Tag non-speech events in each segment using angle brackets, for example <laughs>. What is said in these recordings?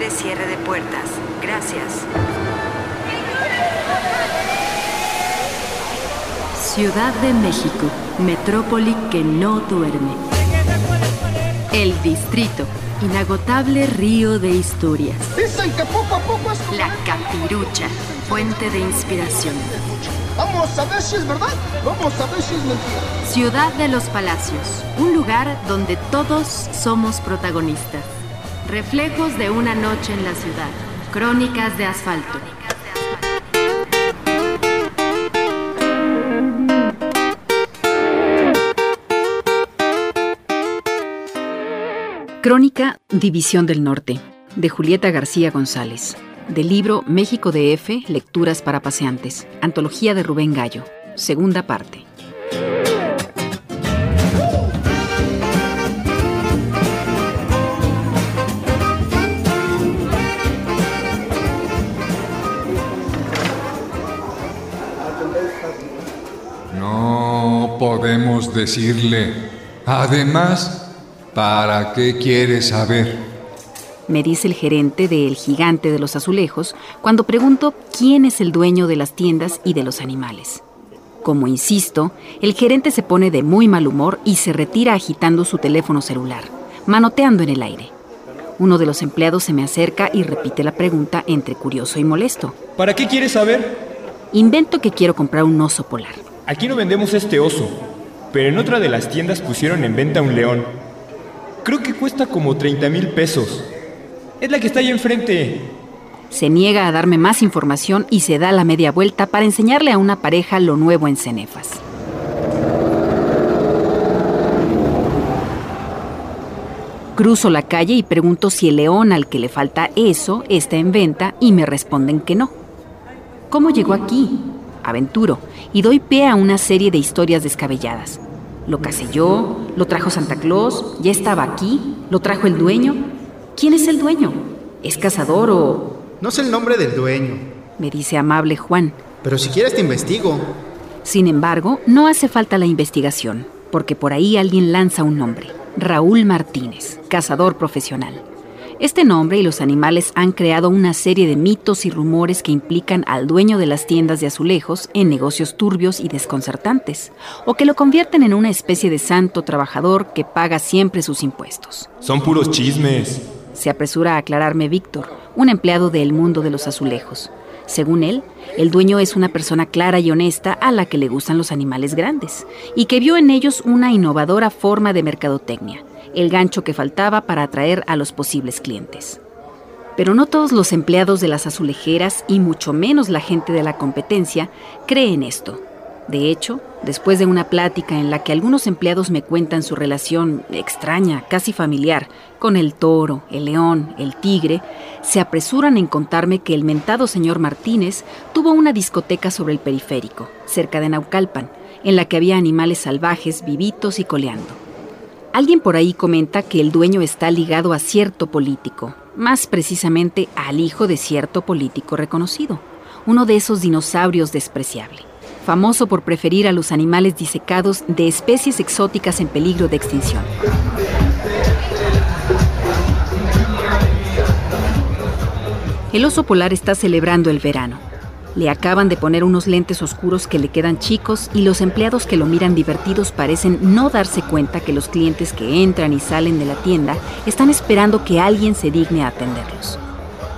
libre cierre de puertas. Gracias. Ciudad de México, metrópoli que no duerme. El distrito, inagotable río de historias. Dicen que poco a poco es... La capirucha, fuente de inspiración. Vamos a ver si es verdad, vamos a ver si es mentira. Ciudad de los Palacios, un lugar donde todos somos protagonistas. Reflejos de una noche en la ciudad. Crónicas de asfalto. Crónica División del Norte, de Julieta García González. Del libro México de F, Lecturas para Paseantes. Antología de Rubén Gallo. Segunda parte. Podemos decirle. Además, ¿para qué quiere saber? Me dice el gerente de El Gigante de los Azulejos cuando pregunto quién es el dueño de las tiendas y de los animales. Como insisto, el gerente se pone de muy mal humor y se retira agitando su teléfono celular, manoteando en el aire. Uno de los empleados se me acerca y repite la pregunta entre curioso y molesto. ¿Para qué quieres saber? Invento que quiero comprar un oso polar. Aquí no vendemos este oso, pero en otra de las tiendas pusieron en venta un león. Creo que cuesta como 30 mil pesos. Es la que está ahí enfrente. Se niega a darme más información y se da la media vuelta para enseñarle a una pareja lo nuevo en Cenefas. Cruzo la calle y pregunto si el león al que le falta eso está en venta y me responden que no. ¿Cómo llegó aquí? Aventuro y doy pie a una serie de historias descabelladas. Lo casé yo, lo trajo Santa Claus, ya estaba aquí, lo trajo el dueño. ¿Quién es el dueño? ¿Es cazador o...? No sé el nombre del dueño, Me dice amable Juan. pero si quieres te investigo. Sin embargo, no hace falta la investigación, porque por ahí alguien lanza un nombre. Raúl Martínez, cazador profesional. Este nombre y los animales han creado una serie de mitos y rumores que implican al dueño de las tiendas de azulejos en negocios turbios y desconcertantes, o que lo convierten en una especie de santo trabajador que paga siempre sus impuestos. Son puros chismes. Se apresura a aclararme Víctor, un empleado del mundo de los azulejos. Según él, el dueño es una persona clara y honesta a la que le gustan los animales grandes y que vio en ellos una innovadora forma de mercadotecnia, el gancho que faltaba para atraer a los posibles clientes. Pero no todos los empleados de las azulejeras y mucho menos la gente de la competencia creen esto. De hecho, después de una plática en la que algunos empleados me cuentan su relación extraña, casi familiar, con el toro, el león, el tigre, se apresuran en contarme que el mentado señor Martínez tuvo una discoteca sobre el periférico, cerca de Naucalpan, en la que había animales salvajes vivitos y coleando. Alguien por ahí comenta que el dueño está ligado a cierto político, más precisamente al hijo de cierto político reconocido, uno de esos dinosaurios despreciable, famoso por preferir a los animales disecados de especies exóticas en peligro de extinción. El oso polar está celebrando el verano. Le acaban de poner unos lentes oscuros que le quedan chicos y los empleados que lo miran divertidos parecen no darse cuenta que los clientes que entran y salen de la tienda están esperando que alguien se digne a atenderlos.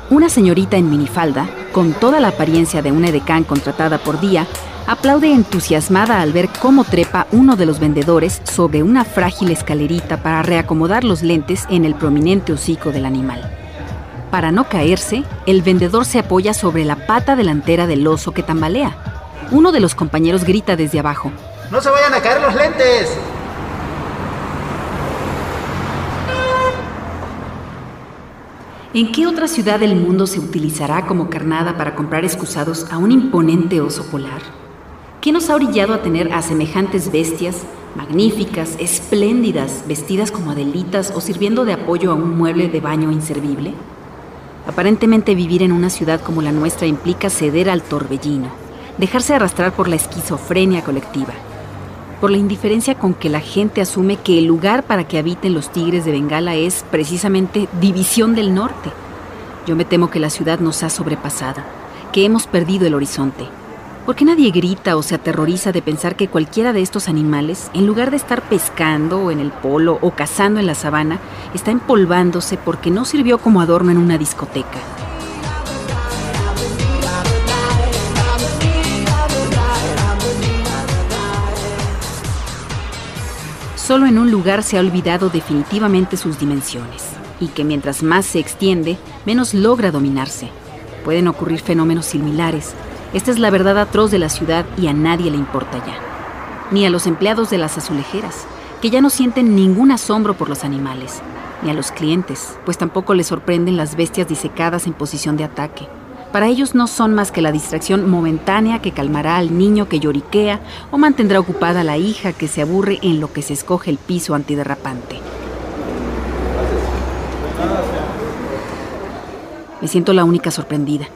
Una señorita en minifalda, con toda la apariencia de una edecán contratada por día, aplaude entusiasmada al ver cómo trepa uno de los vendedores sobre una frágil escalerita para reacomodar los lentes en el prominente hocico del animal. Para no caerse, el vendedor se apoya sobre la pata delantera del oso que tambalea. Uno de los compañeros grita desde abajo. ¡No se vayan a caer los lentes! ¿En qué otra ciudad del mundo se utilizará como carnada para comprar excusados a un imponente oso polar? ¿Qué nos ha orillado a tener a semejantes bestias, magníficas, espléndidas, vestidas como adelitas o sirviendo de apoyo a un mueble de baño inservible? Aparentemente vivir en una ciudad como la nuestra implica ceder al torbellino, dejarse arrastrar por la esquizofrenia colectiva, por la indiferencia con que la gente asume que el lugar para que habiten los tigres de Bengala es precisamente División del Norte, Yo me temo que la ciudad nos ha sobrepasado, que hemos perdido el horizonte. ¿Por qué nadie grita o se aterroriza de pensar que cualquiera de estos animales, en lugar de estar pescando en el polo o cazando en la sabana, está empolvándose porque no sirvió como adorno en una discoteca? Solo en un lugar se ha olvidado definitivamente sus dimensiones, y que mientras más se extiende, menos logra dominarse. Pueden ocurrir fenómenos similares. Esta es la verdad atroz de la ciudad y a nadie le importa ya. Ni a los empleados de las azulejeras, que ya no sienten ningún asombro por los animales, ni a los clientes, pues tampoco les sorprenden las bestias disecadas en posición de ataque. Para ellos no son más que la distracción momentánea que calmará al niño que lloriquea o mantendrá ocupada a la hija que se aburre en lo que se escoge el piso antiderrapante. Me siento la única sorprendida.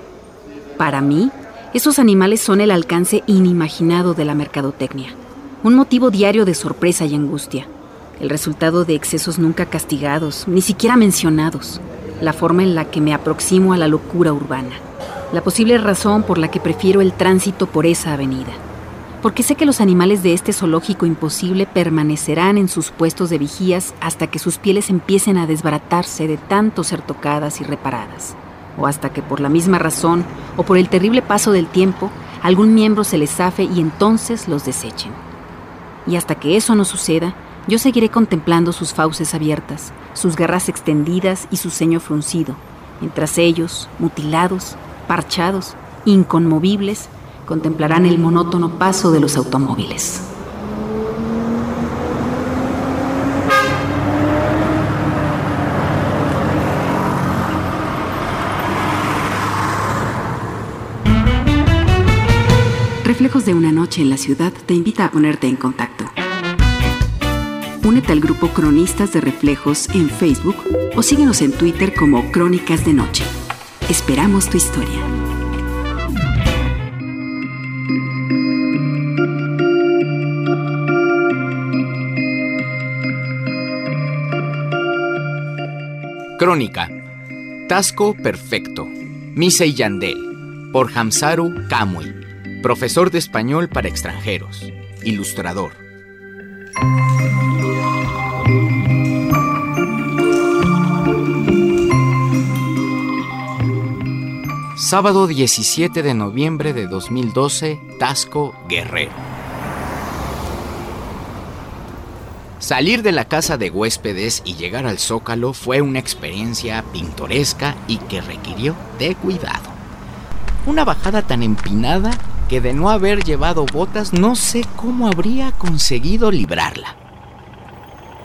Para mí, esos animales son el alcance inimaginado de la mercadotecnia, un motivo diario de sorpresa y angustia, el resultado de excesos nunca castigados, ni siquiera mencionados, la forma en la que me aproximo a la locura urbana la posible razón por la que prefiero el tránsito por esa avenida. Porque sé que los animales de este zoológico imposible permanecerán en sus puestos de vigías hasta que sus pieles empiecen a desbaratarse de tanto ser tocadas y reparadas. O hasta que por la misma razón o por el terrible paso del tiempo algún miembro se les zafe y entonces los desechen. Y hasta que eso no suceda, yo seguiré contemplando sus fauces abiertas, sus garras extendidas y su ceño fruncido, mientras ellos, mutilados, parchados, inconmovibles, contemplarán el monótono paso de los automóviles. Reflejos de una noche en la ciudad te invita a ponerte en contacto. Únete al grupo Cronistas de Reflejos en Facebook o síguenos en Twitter como Crónicas de Noche. Esperamos tu historia. Crónica. Tasco Perfecto. Misei Yandel. Por Hamsaru Kamui. Profesor de español para extranjeros. Ilustrador. Sábado 17 de noviembre de 2012, Tasco Guerrero. Salir de la casa de huéspedes y llegar al zócalo fue una experiencia pintoresca y que requirió de cuidado. Una bajada tan empinada que de no haber llevado botas no sé cómo habría conseguido librarla.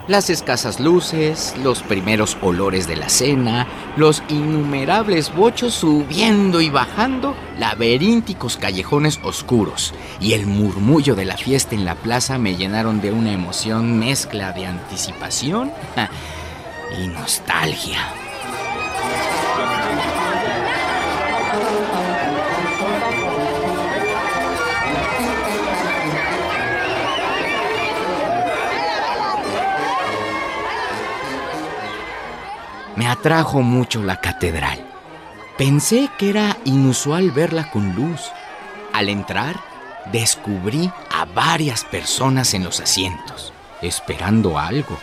Las escasas luces, los primeros olores de la cena, los innumerables bochos subiendo y bajando, laberínticos callejones oscuros y el murmullo de la fiesta en la plaza me llenaron de una emoción mezcla de anticipación <laughs> y nostalgia. Me atrajo mucho la catedral. Pensé que era inusual verla con luz. Al entrar, descubrí a varias personas en los asientos, esperando algo.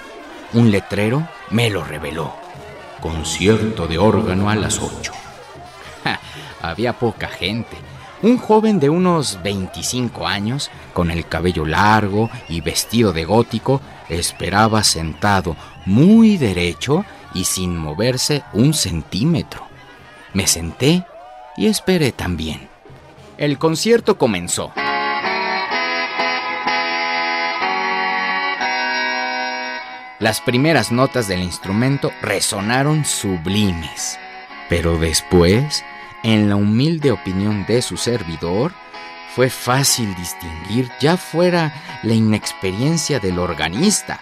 Un letrero me lo reveló. Concierto de órgano a las 8. había poca gente. Un joven de unos 25 años, con el cabello largo y vestido de gótico, esperaba sentado muy derecho y sin moverse un centímetro. Me senté y esperé también. El concierto comenzó. Las primeras notas del instrumento resonaron sublimes, pero después, en la humilde opinión de su servidor, fue fácil distinguir ya fuera la inexperiencia del organista,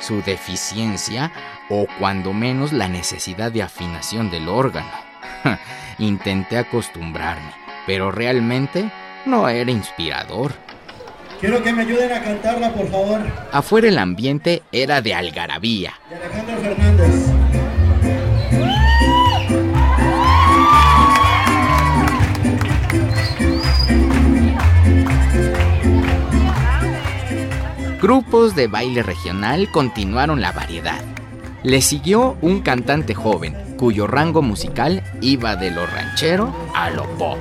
su deficiencia o cuando menos la necesidad de afinación del órgano. <laughs> Intenté acostumbrarme, pero realmente no era inspirador. Quiero que me ayuden a cantarla, por favor. Afuera el ambiente era de algarabía. De Alejandro Fernández. Grupos de baile regional continuaron la variedad. Le siguió un cantante joven, cuyo rango musical iba de lo ranchero a lo pop.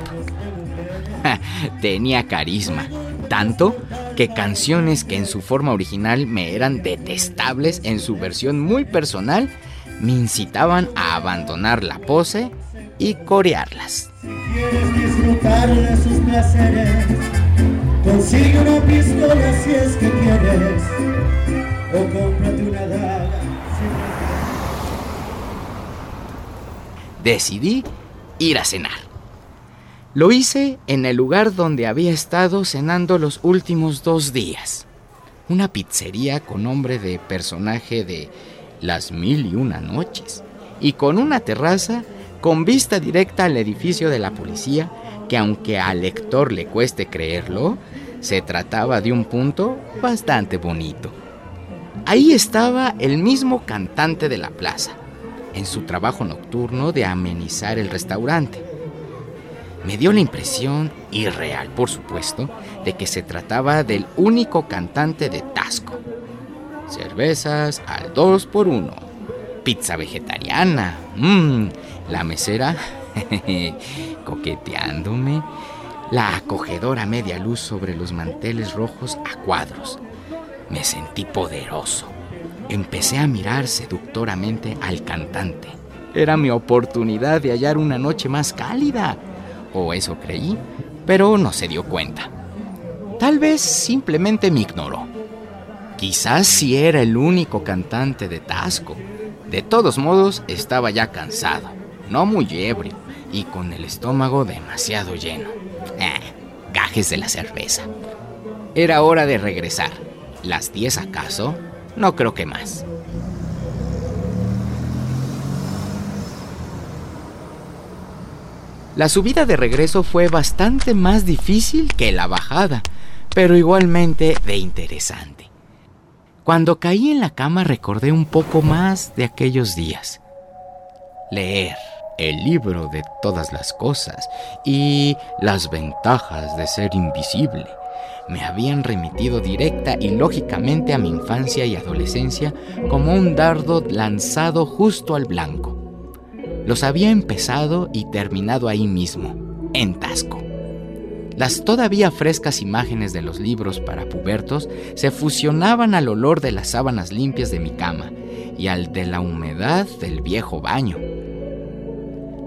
Tenía carisma, tanto que canciones que en su forma original me eran detestables en su versión muy personal me incitaban a abandonar la pose y corearlas. ¿Quieres disfrutar de sus placeres? Consigue una pistola si es que. O cómprate una Decidí ir a cenar. Lo hice en el lugar donde había estado cenando los últimos dos días. Una pizzería con nombre de personaje de Las Mil y Una Noches. Y con una terraza con vista directa al edificio de la policía, que aunque al lector le cueste creerlo, se trataba de un punto bastante bonito. Ahí estaba el mismo cantante de la plaza, en su trabajo nocturno de amenizar el restaurante. Me dio la impresión, irreal por supuesto, de que se trataba del único cantante de Tasco. Cervezas al 2 por 1 Pizza vegetariana. Mmm, la mesera <laughs> coqueteándome. La acogedora media luz sobre los manteles rojos a cuadros. Me sentí poderoso. Empecé a mirar seductoramente al cantante. Era mi oportunidad de hallar una noche más cálida. O eso creí, pero no se dio cuenta. Tal vez simplemente me ignoró. Quizás si era el único cantante de Tasco. De todos modos, estaba ya cansado no muy ebrio y con el estómago demasiado lleno. Eh, gajes de la cerveza. Era hora de regresar. ¿Las 10 acaso? No creo que más. La subida de regreso fue bastante más difícil que la bajada, pero igualmente de interesante. Cuando caí en la cama recordé un poco más de aquellos días. Leer, el libro de todas las cosas y las ventajas de ser invisible me habían remitido directa y lógicamente a mi infancia y adolescencia como un dardo lanzado justo al blanco. Los había empezado y terminado ahí mismo, en Tasco. Las todavía frescas imágenes de los libros para pubertos se fusionaban al olor de las sábanas limpias de mi cama y al de la humedad del viejo baño.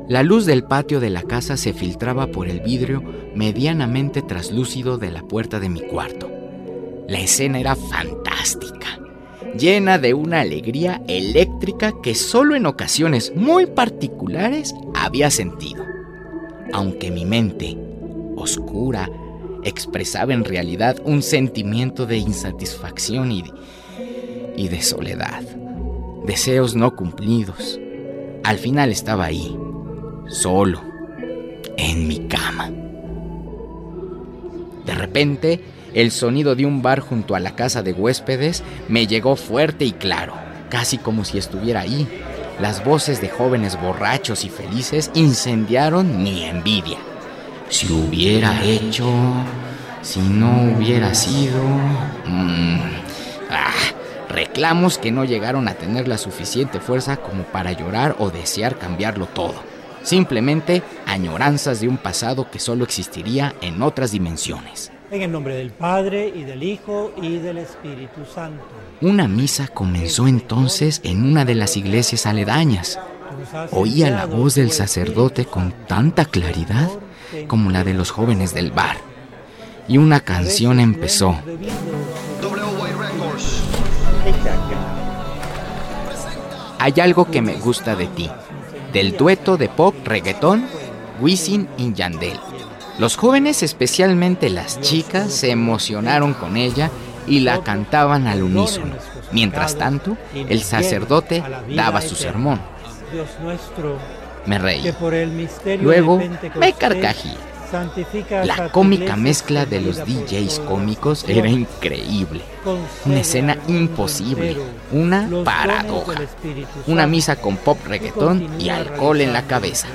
La luz del patio de la casa se filtraba por el vidrio medianamente traslúcido de la puerta de mi cuarto. La escena era fantástica, llena de una alegría eléctrica que solo en ocasiones muy particulares había sentido. Aunque mi mente, oscura, expresaba en realidad un sentimiento de insatisfacción y de, y de soledad, deseos no cumplidos. Al final estaba ahí, solo, en mi cama. De repente, el sonido de un bar junto a la casa de huéspedes me llegó fuerte y claro, casi como si estuviera ahí. Las voces de jóvenes borrachos y felices incendiaron mi envidia. Si hubiera hecho, si no hubiera sido... Mm, ah, reclamos que no llegaron a tener la suficiente fuerza como para llorar o desear cambiarlo todo simplemente añoranzas de un pasado que solo existiría en otras dimensiones. En el nombre del Padre y del Hijo y del Espíritu Santo. Una misa comenzó entonces en una de las iglesias aledañas. Oía la voz del sacerdote con tanta claridad como la de los jóvenes del bar. Y una canción empezó. Hay algo que me gusta de ti del dueto de pop reggaetón Wisin y Yandel. Los jóvenes, especialmente las chicas, se emocionaron con ella y la cantaban al unísono. Mientras tanto, el sacerdote daba su sermón. Me reí. Luego me carcají. La cómica mezcla de los DJs cómicos era increíble. Una escena imposible, una paradoja. Una misa con pop reggaetón y alcohol en la cabeza.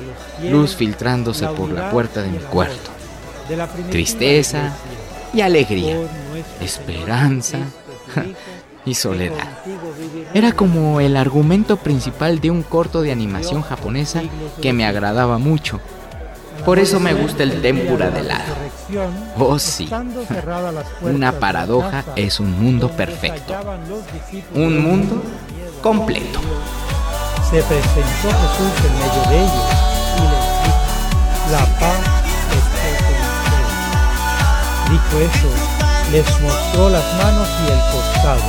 Luz filtrándose por la puerta de mi cuarto. Tristeza y alegría. Esperanza <laughs> y soledad. Era como el argumento principal de un corto de animación japonesa que me agradaba mucho. Por eso me gusta el tempura de helado. Oh sí, una paradoja es un mundo perfecto. Un mundo completo. Se presentó Jesús en medio de ellos y les dijo, la paz esté con ustedes. Dijo eso, les mostró las manos y el costado.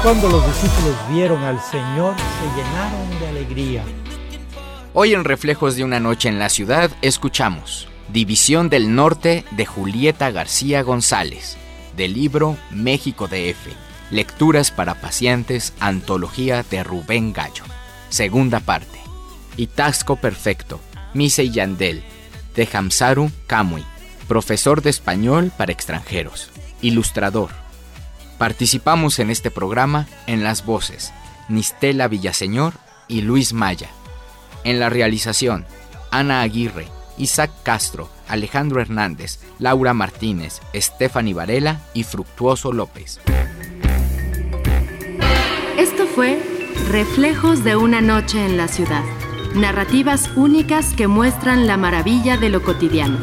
Cuando los discípulos vieron al Señor, se llenaron de alegría. Hoy en Reflejos de una Noche en la Ciudad escuchamos División del Norte de Julieta García González, del libro México DF, Lecturas para Pacientes, Antología de Rubén Gallo. Segunda parte. Itasco Perfecto, Mise Yandel, de Hamsaru Kamui, profesor de español para extranjeros, ilustrador, Participamos en este programa en las voces Nistela Villaseñor y Luis Maya. En la realización, Ana Aguirre, Isaac Castro, Alejandro Hernández, Laura Martínez, Stephanie Varela y Fructuoso López. Esto fue Reflejos de una noche en la ciudad. Narrativas únicas que muestran la maravilla de lo cotidiano.